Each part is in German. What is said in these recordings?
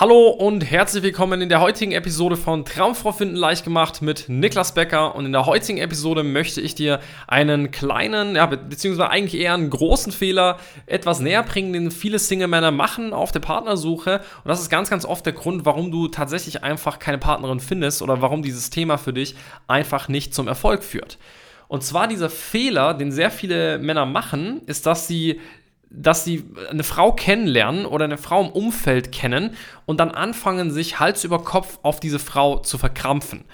Hallo und herzlich willkommen in der heutigen Episode von Traumfrau finden leicht gemacht mit Niklas Becker. Und in der heutigen Episode möchte ich dir einen kleinen, ja, beziehungsweise eigentlich eher einen großen Fehler etwas näher bringen, den viele Single-Männer machen auf der Partnersuche. Und das ist ganz, ganz oft der Grund, warum du tatsächlich einfach keine Partnerin findest oder warum dieses Thema für dich einfach nicht zum Erfolg führt. Und zwar dieser Fehler, den sehr viele Männer machen, ist, dass sie dass sie eine Frau kennenlernen oder eine Frau im Umfeld kennen und dann anfangen, sich Hals über Kopf auf diese Frau zu verkrampfen.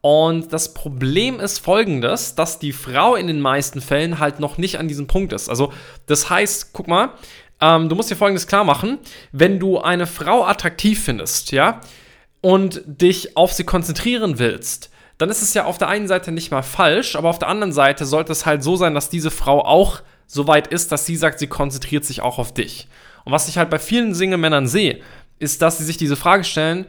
Und das Problem ist folgendes, dass die Frau in den meisten Fällen halt noch nicht an diesem Punkt ist. Also das heißt, guck mal, ähm, du musst dir folgendes klar machen, wenn du eine Frau attraktiv findest, ja, und dich auf sie konzentrieren willst, dann ist es ja auf der einen Seite nicht mal falsch, aber auf der anderen Seite sollte es halt so sein, dass diese Frau auch so weit ist, dass sie sagt, sie konzentriert sich auch auf dich. Und was ich halt bei vielen Single-Männern sehe, ist, dass sie sich diese Frage stellen,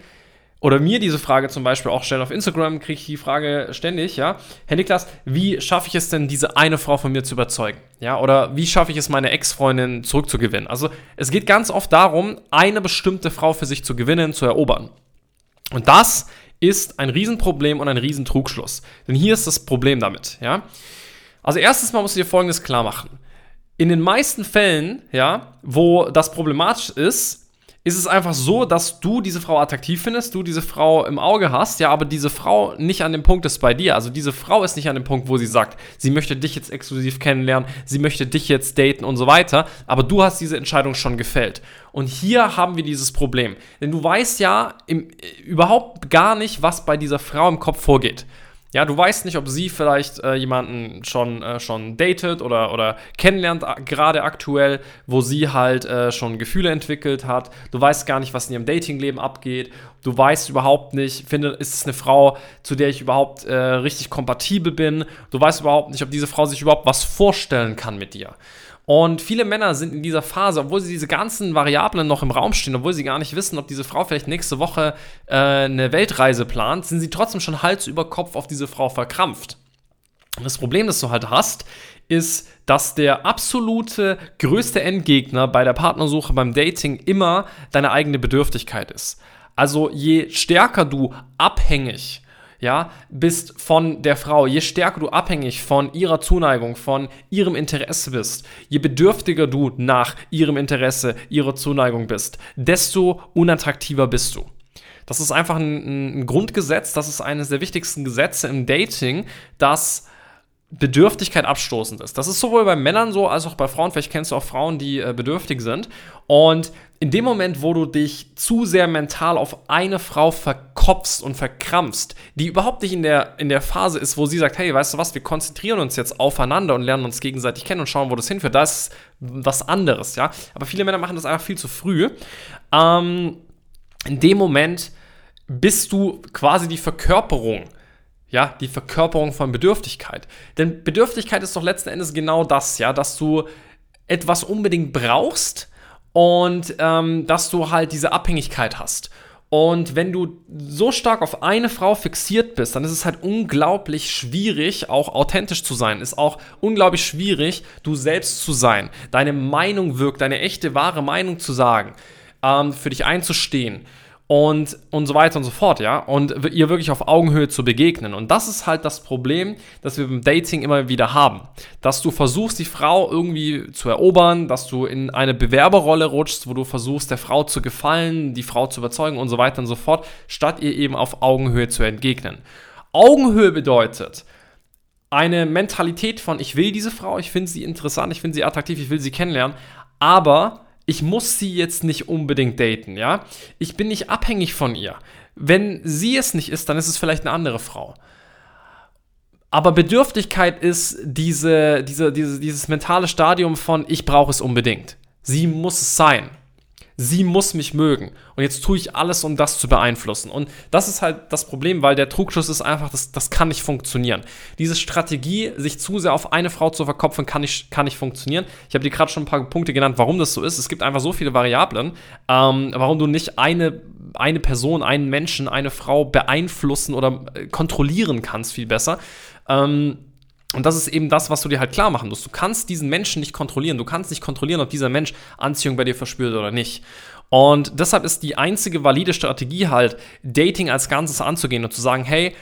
oder mir diese Frage zum Beispiel auch stellen auf Instagram, kriege ich die Frage ständig, ja. Herr Niklas, wie schaffe ich es denn, diese eine Frau von mir zu überzeugen? Ja, oder wie schaffe ich es, meine Ex-Freundin zurückzugewinnen? Also, es geht ganz oft darum, eine bestimmte Frau für sich zu gewinnen, zu erobern. Und das ist ein Riesenproblem und ein Riesentrugschluss. Denn hier ist das Problem damit, ja. Also, erstens mal musst du dir Folgendes klar machen in den meisten Fällen, ja, wo das problematisch ist, ist es einfach so, dass du diese Frau attraktiv findest, du diese Frau im Auge hast, ja, aber diese Frau nicht an dem Punkt ist bei dir. Also diese Frau ist nicht an dem Punkt, wo sie sagt, sie möchte dich jetzt exklusiv kennenlernen, sie möchte dich jetzt daten und so weiter, aber du hast diese Entscheidung schon gefällt. Und hier haben wir dieses Problem. Denn du weißt ja im, überhaupt gar nicht, was bei dieser Frau im Kopf vorgeht. Ja, du weißt nicht, ob sie vielleicht äh, jemanden schon, äh, schon datet oder, oder kennenlernt, gerade aktuell, wo sie halt äh, schon Gefühle entwickelt hat. Du weißt gar nicht, was in ihrem Datingleben abgeht. Du weißt überhaupt nicht, finde, ist es eine Frau, zu der ich überhaupt äh, richtig kompatibel bin. Du weißt überhaupt nicht, ob diese Frau sich überhaupt was vorstellen kann mit dir. Und viele Männer sind in dieser Phase, obwohl sie diese ganzen Variablen noch im Raum stehen, obwohl sie gar nicht wissen, ob diese Frau vielleicht nächste Woche äh, eine Weltreise plant, sind sie trotzdem schon Hals über Kopf auf diese Frau verkrampft. Und das Problem, das du halt hast, ist, dass der absolute größte Endgegner bei der Partnersuche, beim Dating immer deine eigene Bedürftigkeit ist. Also je stärker du abhängig ja, bist von der Frau, je stärker du abhängig von ihrer Zuneigung, von ihrem Interesse bist, je bedürftiger du nach ihrem Interesse, ihrer Zuneigung bist, desto unattraktiver bist du. Das ist einfach ein, ein Grundgesetz, das ist eines der wichtigsten Gesetze im Dating, dass Bedürftigkeit abstoßend ist. Das ist sowohl bei Männern so als auch bei Frauen. Vielleicht kennst du auch Frauen, die äh, bedürftig sind. Und in dem Moment, wo du dich zu sehr mental auf eine Frau verkopfst und verkrampfst, die überhaupt nicht in der, in der Phase ist, wo sie sagt, hey, weißt du was, wir konzentrieren uns jetzt aufeinander und lernen uns gegenseitig kennen und schauen, wo das hinführt, das ist was anderes, ja. Aber viele Männer machen das einfach viel zu früh. Ähm, in dem Moment bist du quasi die Verkörperung ja, die Verkörperung von Bedürftigkeit. Denn Bedürftigkeit ist doch letzten Endes genau das, ja, dass du etwas unbedingt brauchst und ähm, dass du halt diese Abhängigkeit hast. Und wenn du so stark auf eine Frau fixiert bist, dann ist es halt unglaublich schwierig, auch authentisch zu sein. Ist auch unglaublich schwierig, du selbst zu sein, deine Meinung wirkt, deine echte, wahre Meinung zu sagen, ähm, für dich einzustehen und, und so weiter und so fort, ja. Und ihr wirklich auf Augenhöhe zu begegnen. Und das ist halt das Problem, das wir beim Dating immer wieder haben. Dass du versuchst, die Frau irgendwie zu erobern, dass du in eine Bewerberrolle rutschst, wo du versuchst, der Frau zu gefallen, die Frau zu überzeugen und so weiter und so fort, statt ihr eben auf Augenhöhe zu entgegnen. Augenhöhe bedeutet, eine Mentalität von, ich will diese Frau, ich finde sie interessant, ich finde sie attraktiv, ich will sie kennenlernen, aber ich muss sie jetzt nicht unbedingt daten, ja? Ich bin nicht abhängig von ihr. Wenn sie es nicht ist, dann ist es vielleicht eine andere Frau. Aber Bedürftigkeit ist diese, diese, diese, dieses mentale Stadium von ich brauche es unbedingt. Sie muss es sein sie muss mich mögen. Und jetzt tue ich alles, um das zu beeinflussen. Und das ist halt das Problem, weil der Trugschluss ist einfach, das, das kann nicht funktionieren. Diese Strategie, sich zu sehr auf eine Frau zu verkopfen, kann nicht, kann nicht funktionieren. Ich habe dir gerade schon ein paar Punkte genannt, warum das so ist. Es gibt einfach so viele Variablen, ähm, warum du nicht eine, eine Person, einen Menschen, eine Frau beeinflussen oder äh, kontrollieren kannst, viel besser. Ähm, und das ist eben das, was du dir halt klar machen musst. Du kannst diesen Menschen nicht kontrollieren. Du kannst nicht kontrollieren, ob dieser Mensch Anziehung bei dir verspürt oder nicht. Und deshalb ist die einzige valide Strategie halt, Dating als Ganzes anzugehen und zu sagen, hey,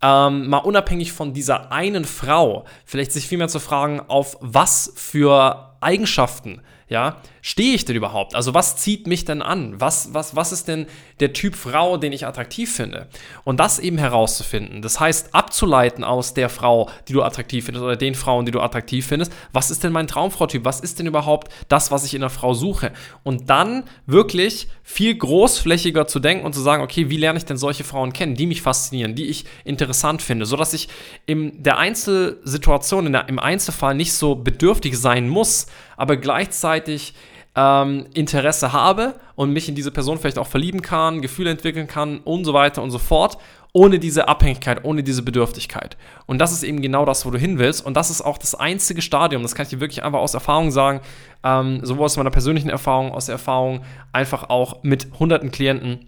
ähm, mal unabhängig von dieser einen Frau, vielleicht sich vielmehr zu fragen, auf was für Eigenschaften ja, stehe ich denn überhaupt? Also was zieht mich denn an? Was, was, was ist denn der Typ Frau, den ich attraktiv finde? Und das eben herauszufinden. Das heißt, abzuleiten aus der Frau, die du attraktiv findest oder den Frauen, die du attraktiv findest, was ist denn mein Traumfrau-Typ? Was ist denn überhaupt das, was ich in einer Frau suche? Und dann wirklich viel großflächiger zu denken und zu sagen, okay, wie lerne ich denn solche Frauen kennen, die mich faszinieren, die ich interessant finde, sodass ich in der Einzelsituation, in der, im Einzelfall nicht so bedürftig sein muss, aber gleichzeitig ähm, Interesse habe und mich in diese Person vielleicht auch verlieben kann, Gefühle entwickeln kann und so weiter und so fort, ohne diese Abhängigkeit, ohne diese Bedürftigkeit. Und das ist eben genau das, wo du hin willst. Und das ist auch das einzige Stadium, das kann ich dir wirklich einfach aus Erfahrung sagen, ähm, sowohl aus meiner persönlichen Erfahrung, aus der Erfahrung einfach auch mit hunderten Klienten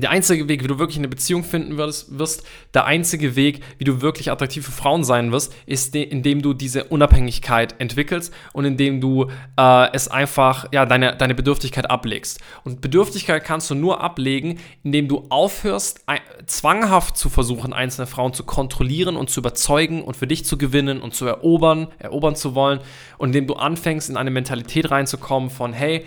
der einzige Weg, wie du wirklich eine Beziehung finden wirst, wirst, der einzige Weg, wie du wirklich attraktiv für Frauen sein wirst, ist, indem du diese Unabhängigkeit entwickelst und indem du äh, es einfach, ja, deine, deine Bedürftigkeit ablegst. Und Bedürftigkeit kannst du nur ablegen, indem du aufhörst, zwanghaft zu versuchen, einzelne Frauen zu kontrollieren und zu überzeugen und für dich zu gewinnen und zu erobern, erobern zu wollen. Und indem du anfängst, in eine Mentalität reinzukommen von, hey,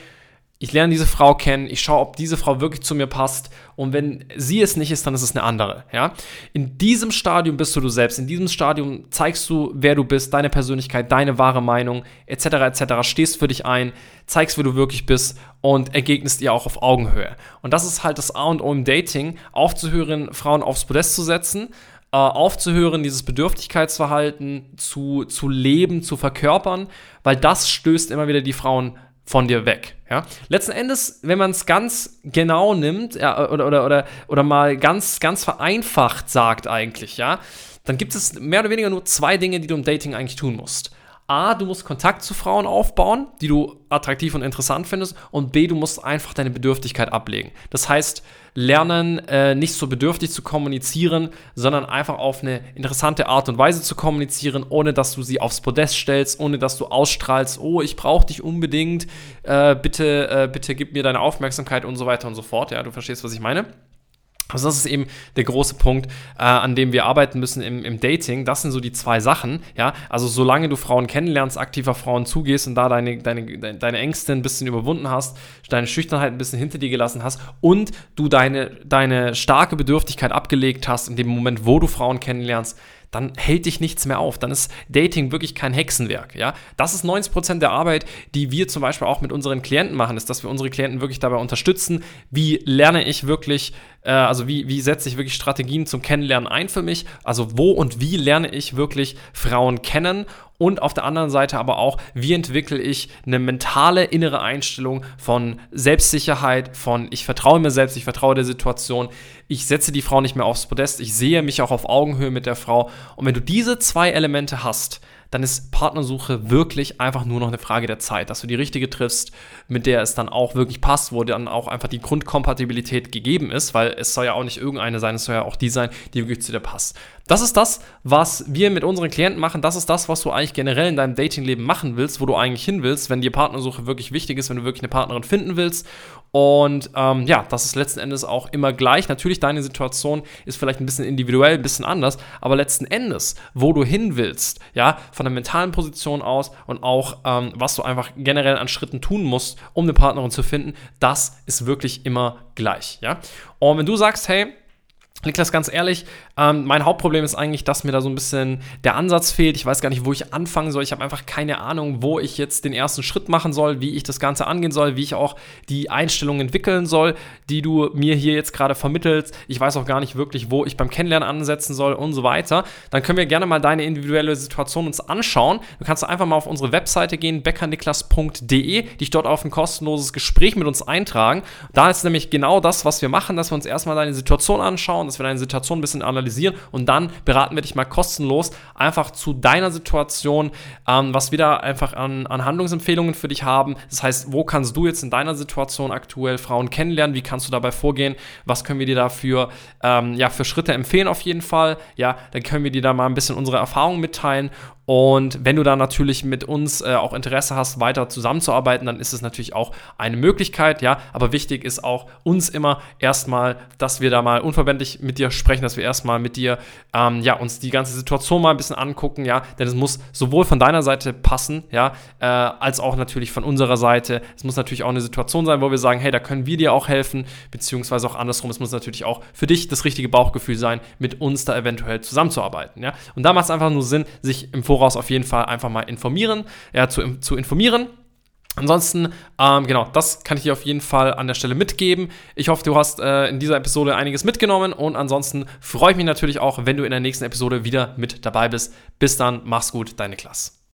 ich lerne diese Frau kennen, ich schaue, ob diese Frau wirklich zu mir passt und wenn sie es nicht ist, dann ist es eine andere, ja? In diesem Stadium bist du du selbst, in diesem Stadium zeigst du, wer du bist, deine Persönlichkeit, deine wahre Meinung, etc., etc., stehst für dich ein, zeigst, wer du wirklich bist und ergegnest ihr auch auf Augenhöhe. Und das ist halt das A und O im Dating, aufzuhören, Frauen aufs Podest zu setzen, äh, aufzuhören, dieses Bedürftigkeitsverhalten zu, zu leben, zu verkörpern, weil das stößt immer wieder die Frauen von dir weg. Ja? Letzten Endes, wenn man es ganz genau nimmt ja, oder, oder, oder, oder mal ganz, ganz vereinfacht sagt eigentlich, ja, dann gibt es mehr oder weniger nur zwei Dinge, die du im Dating eigentlich tun musst. A, du musst Kontakt zu Frauen aufbauen, die du attraktiv und interessant findest. Und B, du musst einfach deine Bedürftigkeit ablegen. Das heißt, lernen, äh, nicht so bedürftig zu kommunizieren, sondern einfach auf eine interessante Art und Weise zu kommunizieren, ohne dass du sie aufs Podest stellst, ohne dass du ausstrahlst, oh, ich brauche dich unbedingt, äh, bitte, äh, bitte gib mir deine Aufmerksamkeit und so weiter und so fort. Ja, du verstehst, was ich meine. Also das ist eben der große Punkt, äh, an dem wir arbeiten müssen im, im, Dating. Das sind so die zwei Sachen, ja. Also solange du Frauen kennenlernst, aktiv auf Frauen zugehst und da deine, deine, deine Ängste ein bisschen überwunden hast, deine Schüchternheit ein bisschen hinter dir gelassen hast und du deine, deine starke Bedürftigkeit abgelegt hast in dem Moment, wo du Frauen kennenlernst, dann hält dich nichts mehr auf. Dann ist Dating wirklich kein Hexenwerk. Ja? Das ist 90% der Arbeit, die wir zum Beispiel auch mit unseren Klienten machen, ist, dass wir unsere Klienten wirklich dabei unterstützen, wie lerne ich wirklich, äh, also wie, wie setze ich wirklich Strategien zum Kennenlernen ein für mich, also wo und wie lerne ich wirklich Frauen kennen und auf der anderen Seite aber auch, wie entwickle ich eine mentale innere Einstellung von Selbstsicherheit, von ich vertraue mir selbst, ich vertraue der Situation, ich setze die Frau nicht mehr aufs Podest, ich sehe mich auch auf Augenhöhe mit der Frau. Und wenn du diese zwei Elemente hast, dann ist Partnersuche wirklich einfach nur noch eine Frage der Zeit, dass du die richtige triffst, mit der es dann auch wirklich passt, wo dann auch einfach die Grundkompatibilität gegeben ist, weil es soll ja auch nicht irgendeine sein, es soll ja auch die sein, die wirklich zu dir passt. Das ist das, was wir mit unseren Klienten machen. Das ist das, was du eigentlich generell in deinem Datingleben machen willst, wo du eigentlich hin willst, wenn dir Partnersuche wirklich wichtig ist, wenn du wirklich eine Partnerin finden willst. Und ähm, ja, das ist letzten Endes auch immer gleich. Natürlich, deine Situation ist vielleicht ein bisschen individuell, ein bisschen anders, aber letzten Endes, wo du hin willst, ja, von der mentalen Position aus und auch, ähm, was du einfach generell an Schritten tun musst, um eine Partnerin zu finden, das ist wirklich immer gleich, ja. Und wenn du sagst, hey, Niklas, ganz ehrlich, ähm, mein Hauptproblem ist eigentlich, dass mir da so ein bisschen der Ansatz fehlt. Ich weiß gar nicht, wo ich anfangen soll. Ich habe einfach keine Ahnung, wo ich jetzt den ersten Schritt machen soll, wie ich das Ganze angehen soll, wie ich auch die Einstellung entwickeln soll, die du mir hier jetzt gerade vermittelst. Ich weiß auch gar nicht wirklich, wo ich beim Kennenlernen ansetzen soll und so weiter. Dann können wir gerne mal deine individuelle Situation uns anschauen. Du kannst einfach mal auf unsere Webseite gehen, beckerniklas.de, dich dort auf ein kostenloses Gespräch mit uns eintragen. Da ist nämlich genau das, was wir machen, dass wir uns erstmal deine Situation anschauen, dass wir deine Situation ein bisschen analysieren und dann beraten wir dich mal kostenlos einfach zu deiner Situation, ähm, was wir da einfach an, an Handlungsempfehlungen für dich haben. Das heißt, wo kannst du jetzt in deiner Situation aktuell Frauen kennenlernen? Wie kannst du dabei vorgehen? Was können wir dir dafür ähm, ja, für Schritte empfehlen auf jeden Fall? Ja, dann können wir dir da mal ein bisschen unsere Erfahrungen mitteilen Und wenn du da natürlich mit uns äh, auch Interesse hast, weiter zusammenzuarbeiten, dann ist es natürlich auch eine Möglichkeit, ja. Aber wichtig ist auch uns immer erstmal, dass wir da mal unverbindlich mit dir sprechen, dass wir erstmal mit dir, ähm, ja, uns die ganze Situation mal ein bisschen angucken, ja. Denn es muss sowohl von deiner Seite passen, ja, äh, als auch natürlich von unserer Seite. Es muss natürlich auch eine Situation sein, wo wir sagen, hey, da können wir dir auch helfen, beziehungsweise auch andersrum. Es muss natürlich auch für dich das richtige Bauchgefühl sein, mit uns da eventuell zusammenzuarbeiten, ja. Und da macht es einfach nur Sinn, sich im Voraus auf jeden Fall einfach mal informieren, ja, zu, zu informieren. Ansonsten, ähm, genau, das kann ich dir auf jeden Fall an der Stelle mitgeben. Ich hoffe, du hast äh, in dieser Episode einiges mitgenommen und ansonsten freue ich mich natürlich auch, wenn du in der nächsten Episode wieder mit dabei bist. Bis dann, mach's gut, deine Klasse.